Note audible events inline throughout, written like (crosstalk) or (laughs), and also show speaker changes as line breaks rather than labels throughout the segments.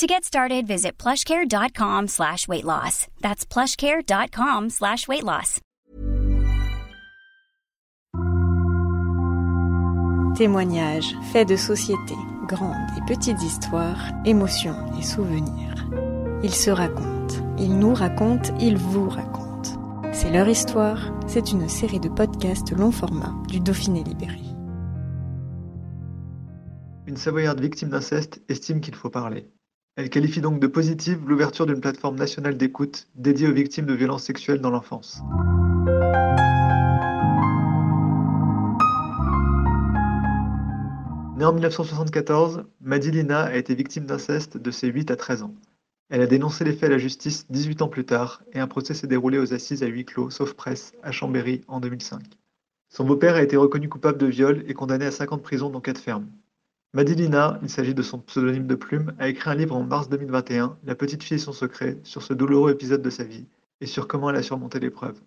To get started, visit plushcare.com slash weight loss. That's plushcare.com slash weight loss.
Témoignages, faits de société, grandes et petites histoires, émotions et souvenirs. Ils se racontent, ils nous racontent, ils vous racontent. C'est leur histoire, c'est une série de podcasts long format du Dauphiné Libéré.
Une Savoyarde victime d'inceste estime qu'il faut parler. Elle qualifie donc de positive l'ouverture d'une plateforme nationale d'écoute dédiée aux victimes de violences sexuelles dans l'enfance. Née en 1974, Madilina a été victime d'inceste de ses 8 à 13 ans. Elle a dénoncé les faits à la justice 18 ans plus tard et un procès s'est déroulé aux assises à huis clos, sauf presse, à Chambéry en 2005. Son beau-père a été reconnu coupable de viol et condamné à 5 ans de prison dont 4 fermes. Madilina, il s'agit de son pseudonyme de plume, a écrit un livre en mars 2021, La petite fille et son secret, sur ce douloureux épisode de sa vie et sur comment elle a surmonté l'épreuve.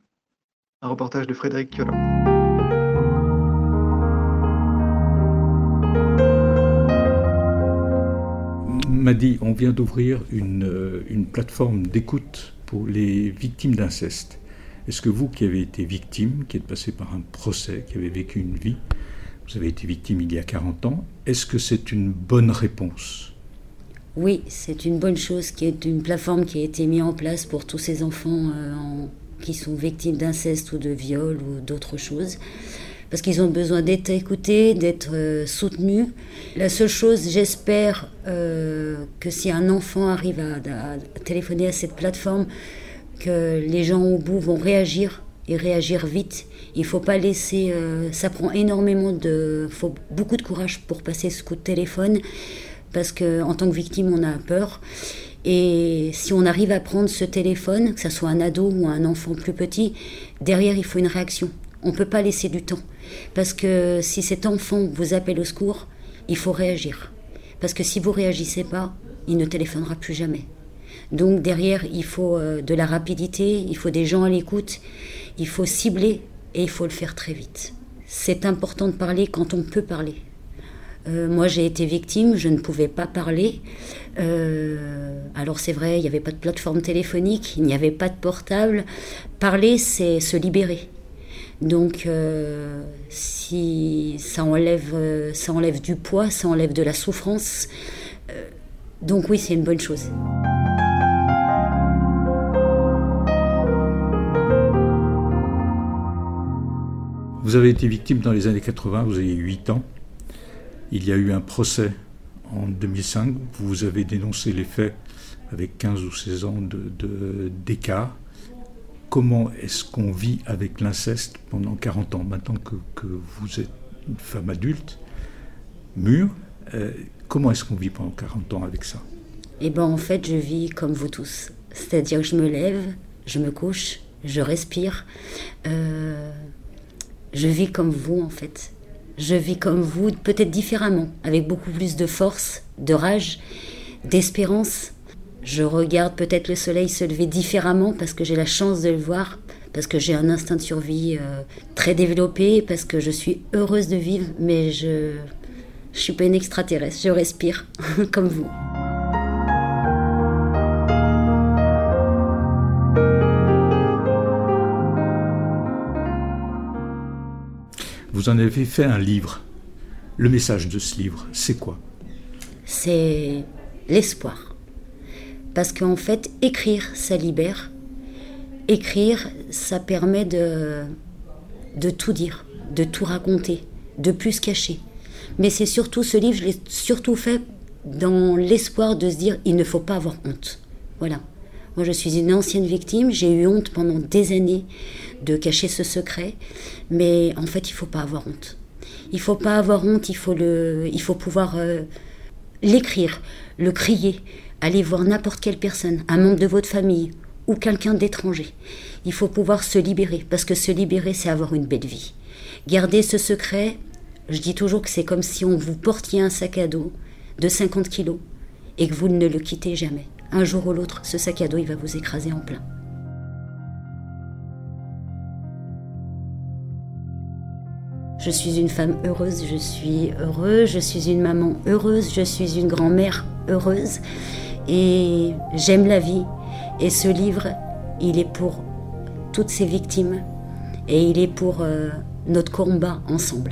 Un reportage de Frédéric Kiolin.
Madi, on vient d'ouvrir euh, une plateforme d'écoute pour les victimes d'inceste. Est-ce que vous qui avez été victime, qui êtes passé par un procès, qui avez vécu une vie, vous avez été victime il y a 40 ans. Est-ce que c'est une bonne réponse?
Oui, c'est une bonne chose qui est une plateforme qui a été mise en place pour tous ces enfants euh, qui sont victimes d'inceste ou de viol ou d'autres choses. Parce qu'ils ont besoin d'être écoutés, d'être euh, soutenus. La seule chose, j'espère euh, que si un enfant arrive à téléphoner à cette plateforme, que les gens au bout vont réagir et réagir vite. Il faut pas laisser. euh, ça prend énormément de. faut beaucoup de courage pour passer ce coup de téléphone parce que en tant que victime, on a peur. Et si on arrive à prendre ce téléphone, que ce soit un ado ou un enfant plus petit, derrière il faut une réaction. On ne peut pas laisser du temps. Parce que si cet enfant vous appelle au secours, il faut réagir. Parce que si vous réagissez pas, il ne téléphonera plus jamais. Donc derrière, il faut euh, de la rapidité, il faut des gens à l'écoute, il faut cibler et il faut le faire très vite. C'est important de parler quand on peut parler. Euh, moi, j'ai été victime, je ne pouvais pas parler. Euh, alors c'est vrai, il n'y avait pas de plateforme téléphonique, il n'y avait pas de portable. Parler, c'est se libérer. Donc, euh, si ça enlève, ça enlève du poids, ça enlève de la souffrance. Donc oui, c'est une bonne chose.
Vous avez été victime dans les années 80, vous avez 8 ans. Il y a eu un procès en 2005. Vous avez dénoncé les faits avec 15 ou 16 ans de- de- d'écart. Comment est-ce qu'on vit avec l'inceste pendant 40 ans Maintenant que, vous êtes une femme adulte, mûre, euh, comment est-ce qu'on vit pendant 40 ans avec ça?
Et ben en fait, je vis comme vous tous. C'est-à-dire que je me lève, je me couche, je respire. euh, je vis comme vous en fait. Je vis comme vous, peut-être différemment, avec beaucoup plus de force, de rage, d'espérance. Je regarde peut-être le soleil se lever différemment parce que j'ai la chance de le voir, parce que j'ai un instinct de survie euh, très développé, parce que je suis heureuse de vivre, mais je je suis pas une extraterrestre, je respire (laughs) comme vous.
Vous en avez fait un livre. Le message de ce livre, c'est quoi?
C'est l'espoir. Parce qu'en fait, écrire, ça libère. Écrire, ça permet de, de tout dire, de tout raconter, de plus se cacher. Mais c'est surtout ce livre, je l'ai surtout fait dans l'espoir de se dire, il ne faut pas avoir honte. Voilà. Moi, je suis une ancienne victime, j'ai eu honte pendant des années de cacher ce secret, mais en fait, il faut pas avoir honte. Il faut pas avoir honte, il faut, le, il faut pouvoir euh, l'écrire, le crier, aller voir n'importe quelle personne, un membre de votre famille ou quelqu'un d'étranger. Il faut pouvoir se libérer, parce que se libérer, c'est avoir une belle vie. Garder ce secret, je dis toujours que c'est comme si on vous portiez un sac à dos de 50 kilos et que vous ne le quittez jamais. Un jour ou l'autre, ce sac à dos, il va vous écraser en plein. Je suis une femme heureuse, je suis heureuse, je suis une maman heureuse, je suis une grand-mère heureuse et j'aime la vie. Et ce livre, il est pour toutes ces victimes et il est pour euh, notre combat ensemble.